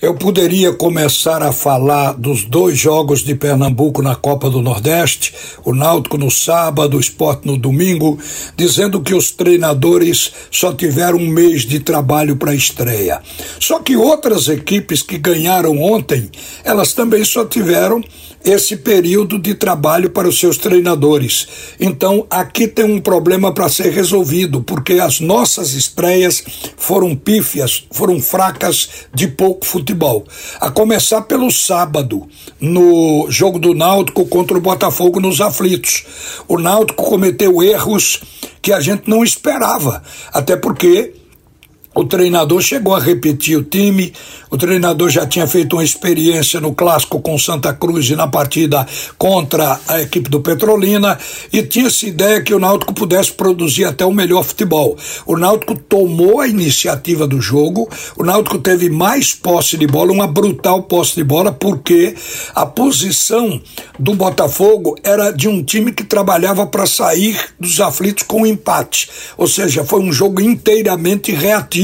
eu poderia começar a falar dos dois jogos de Pernambuco na Copa do Nordeste, o Náutico no sábado, o Esporte no domingo, dizendo que os treinadores só tiveram um mês de trabalho para a estreia. Só que outras equipes que ganharam ontem, elas também só tiveram esse período de trabalho para os seus treinadores. Então, aqui tem um problema para ser resolvido, porque as nossas estreias foram pífias, foram fracas de pouco futebol. A começar pelo sábado, no jogo do Náutico contra o Botafogo nos aflitos. O Náutico cometeu erros que a gente não esperava, até porque o treinador chegou a repetir o time, o treinador já tinha feito uma experiência no clássico com Santa Cruz e na partida contra a equipe do Petrolina. E tinha-se ideia que o Náutico pudesse produzir até o melhor futebol. O Náutico tomou a iniciativa do jogo, o Náutico teve mais posse de bola, uma brutal posse de bola, porque a posição do Botafogo era de um time que trabalhava para sair dos aflitos com um empate, ou seja, foi um jogo inteiramente reativo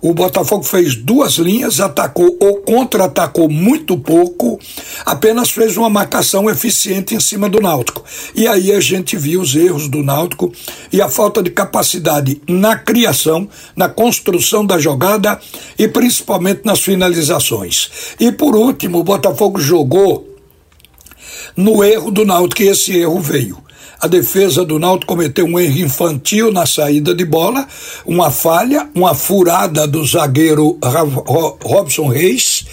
o Botafogo fez duas linhas, atacou ou contra-atacou muito pouco, apenas fez uma marcação eficiente em cima do Náutico. E aí a gente viu os erros do Náutico e a falta de capacidade na criação, na construção da jogada e principalmente nas finalizações. E por último, o Botafogo jogou no erro do Náutico e esse erro veio. A defesa do Náutico cometeu um erro infantil na saída de bola, uma falha, uma furada do zagueiro Robson Reis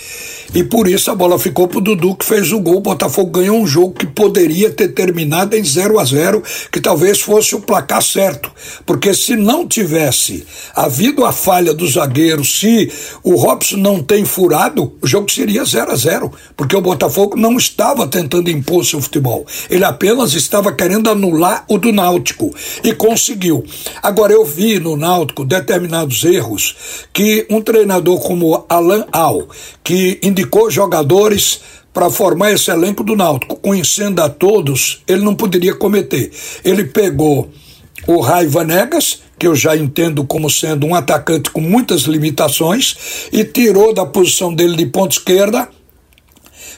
e por isso a bola ficou pro Dudu que fez o gol. O Botafogo ganhou um jogo que poderia ter terminado em 0 a 0 que talvez fosse o placar certo. Porque se não tivesse havido a falha do zagueiro, se o Robson não tem furado, o jogo seria 0 a 0 Porque o Botafogo não estava tentando impor seu futebol. Ele apenas estava querendo anular o do Náutico. E conseguiu. Agora, eu vi no Náutico determinados erros que um treinador como Alan Al, que indicou jogadores para formar esse elenco do Náutico, conhecendo a todos, ele não poderia cometer. Ele pegou o Raiva Negas, que eu já entendo como sendo um atacante com muitas limitações, e tirou da posição dele de ponta esquerda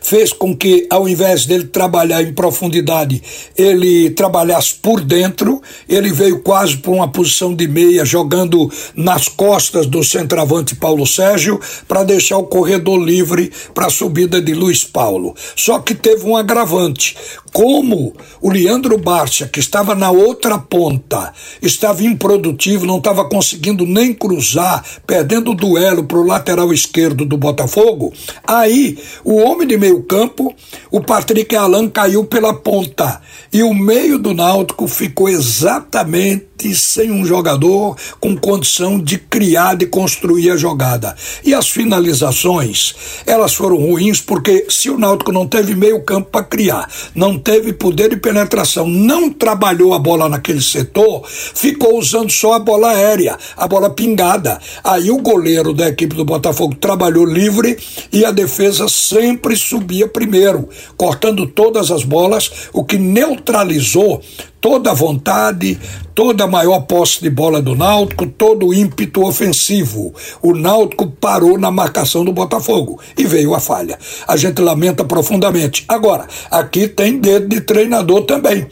fez com que, ao invés dele trabalhar em profundidade, ele trabalhasse por dentro. Ele veio quase para uma posição de meia, jogando nas costas do centroavante Paulo Sérgio, para deixar o corredor livre para a subida de Luiz Paulo. Só que teve um agravante. Como o Leandro Barça, que estava na outra ponta, estava improdutivo, não estava conseguindo nem cruzar, perdendo o duelo para o lateral esquerdo do Botafogo, aí o homem de meio meio campo, o Patrick Alan caiu pela ponta e o meio do Náutico ficou exatamente sem um jogador com condição de criar, de construir a jogada. E as finalizações, elas foram ruins porque se o Náutico não teve meio campo para criar, não teve poder de penetração, não trabalhou a bola naquele setor, ficou usando só a bola aérea, a bola pingada. Aí o goleiro da equipe do Botafogo trabalhou livre e a defesa sempre subia primeiro, cortando todas as bolas, o que neutralizou toda a vontade, toda a maior posse de bola do Náutico, todo o ímpeto ofensivo. O Náutico parou na marcação do Botafogo e veio a falha. A gente lamenta profundamente. Agora, aqui tem dedo de treinador também.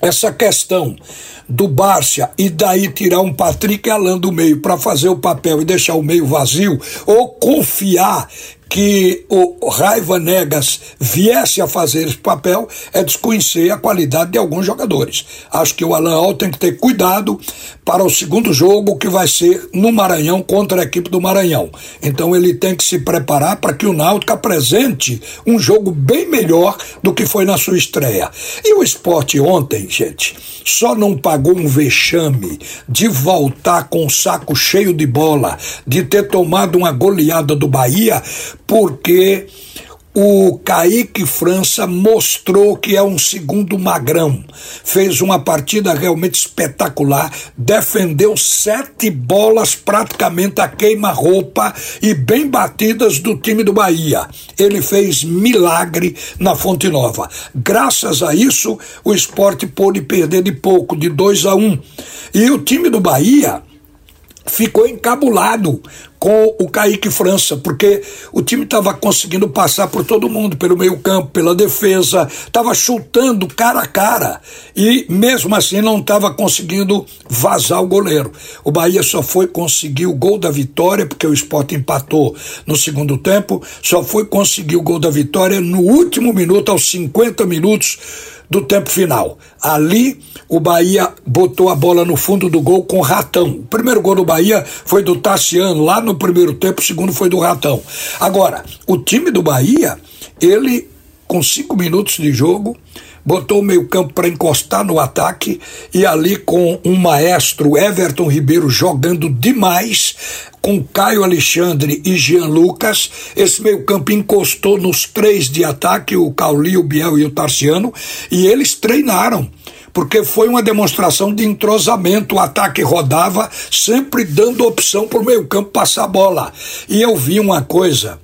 Essa questão do Bárcia e daí tirar um Patrick Alan do meio para fazer o papel e deixar o meio vazio, ou confiar que o Raiva Negas viesse a fazer esse papel é desconhecer a qualidade de alguns jogadores. Acho que o Alan Al tem que ter cuidado para o segundo jogo que vai ser no Maranhão contra a equipe do Maranhão. Então ele tem que se preparar para que o Náutico apresente um jogo bem melhor do que foi na sua estreia. E o esporte ontem, gente, só não pagou um vexame de voltar com o saco cheio de bola, de ter tomado uma goleada do Bahia, porque o Kaique França mostrou que é um segundo magrão. Fez uma partida realmente espetacular, defendeu sete bolas praticamente a queima-roupa e bem batidas do time do Bahia. Ele fez milagre na Fonte Nova. Graças a isso, o esporte pôde perder de pouco, de 2 a 1. Um. E o time do Bahia ficou encabulado com o Kaique França, porque o time estava conseguindo passar por todo mundo, pelo meio-campo, pela defesa, estava chutando cara a cara e mesmo assim não estava conseguindo vazar o goleiro. O Bahia só foi conseguir o gol da vitória, porque o Sport empatou no segundo tempo, só foi conseguir o gol da vitória no último minuto, aos 50 minutos do tempo final. Ali, o Bahia botou a bola no fundo do gol com o Ratão. O primeiro gol do Bahia foi do Tassiano, lá no primeiro tempo, o segundo foi do Ratão. Agora, o time do Bahia, ele, com cinco minutos de jogo, botou o meio-campo para encostar no ataque e ali com um maestro Everton Ribeiro jogando demais, com Caio Alexandre e Jean Lucas. Esse meio-campo encostou nos três de ataque, o Cauli, o Biel e o Tarciano, e eles treinaram porque foi uma demonstração de entrosamento. O ataque rodava, sempre dando opção para o meio-campo passar a bola. E eu vi uma coisa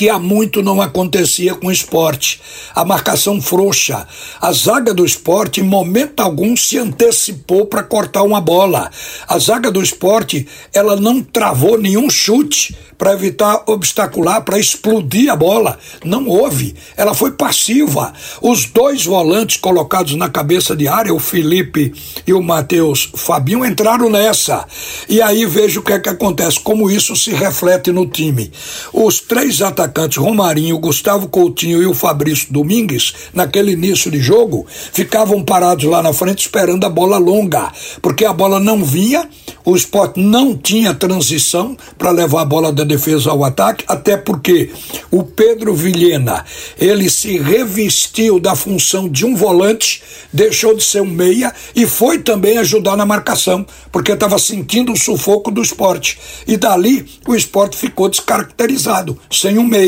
que há muito não acontecia com o esporte. A marcação frouxa. A zaga do esporte, em momento algum, se antecipou para cortar uma bola. A zaga do esporte, ela não travou nenhum chute para evitar obstacular, para explodir a bola. Não houve. Ela foi passiva. Os dois volantes colocados na cabeça de área, o Felipe e o Matheus Fabinho, entraram nessa. E aí veja o que é que acontece, como isso se reflete no time. Os três atacantes, Romarinho, Gustavo Coutinho e o Fabrício Domingues, naquele início de jogo, ficavam parados lá na frente esperando a bola longa, porque a bola não vinha, o esporte não tinha transição para levar a bola da defesa ao ataque, até porque o Pedro Vilhena, ele se revestiu da função de um volante, deixou de ser um meia e foi também ajudar na marcação, porque estava sentindo o sufoco do esporte. E dali o esporte ficou descaracterizado, sem um meia.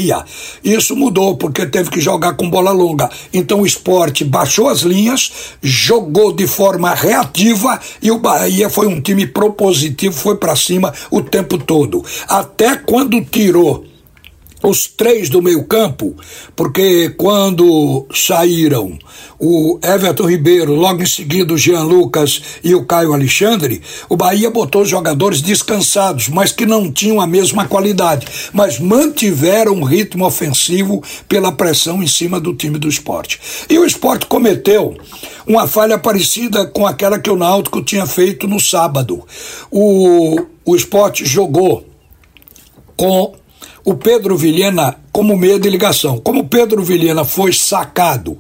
Isso mudou, porque teve que jogar com bola longa. Então o esporte baixou as linhas, jogou de forma reativa e o Bahia foi um time propositivo, foi para cima o tempo todo. Até quando tirou os três do meio campo, porque quando saíram o Everton Ribeiro, logo em seguida o Jean Lucas e o Caio Alexandre, o Bahia botou jogadores descansados, mas que não tinham a mesma qualidade, mas mantiveram um ritmo ofensivo pela pressão em cima do time do esporte. E o esporte cometeu uma falha parecida com aquela que o Náutico tinha feito no sábado. O, o esporte jogou com o Pedro Vilhena como meia de ligação. Como Pedro Vilhena foi sacado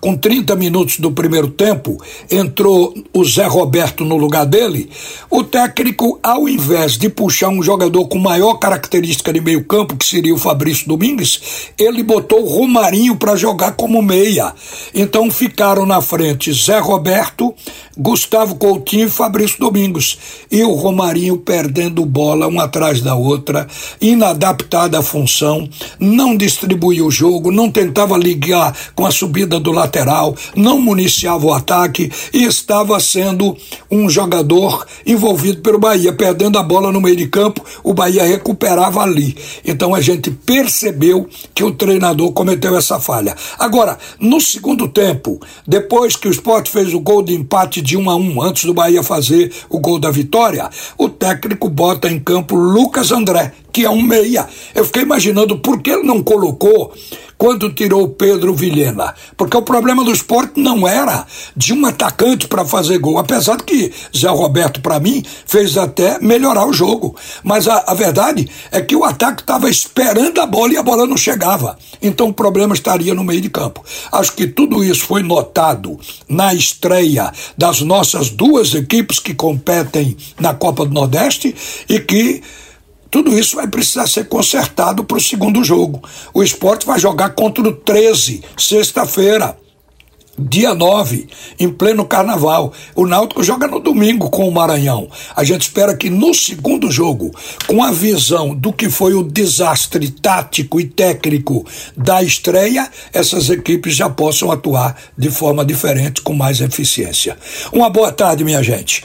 com 30 minutos do primeiro tempo, entrou o Zé Roberto no lugar dele, o técnico, ao invés de puxar um jogador com maior característica de meio campo, que seria o Fabrício Domingues, ele botou o Romarinho para jogar como meia. Então ficaram na frente Zé Roberto, Gustavo Coutinho e Fabrício Domingos. E o Romarinho perdendo bola uma atrás da outra, inadaptada à função, não distribuía o jogo, não tentava ligar com a subida do lateral, não municiava o ataque e estava sendo um jogador envolvido pelo Bahia, perdendo a bola no meio de campo, o Bahia recuperava ali. Então a gente percebeu que o treinador cometeu essa falha. Agora, no segundo tempo, depois que o Sport fez o gol de empate de um a um, antes do Bahia fazer o gol da vitória, o técnico bota em campo Lucas André, que é um meia. Eu fiquei imaginando por que ele não colocou quando tirou Pedro Vilhena. Porque o problema do esporte não era de um atacante para fazer gol. Apesar de que Zé Roberto, para mim, fez até melhorar o jogo. Mas a, a verdade é que o ataque estava esperando a bola e a bola não chegava. Então o problema estaria no meio de campo. Acho que tudo isso foi notado na estreia das nossas duas equipes que competem na Copa do Nordeste e que tudo isso vai precisar ser consertado para o segundo jogo. O esporte vai jogar contra o 13, sexta-feira. dia 9, em pleno carnaval. O Náutico joga no domingo com o Maranhão. A gente espera que no segundo jogo, com a visão do que foi o desastre tático e técnico da estreia, essas equipes já possam atuar de forma diferente, com mais eficiência. Uma boa tarde, minha gente.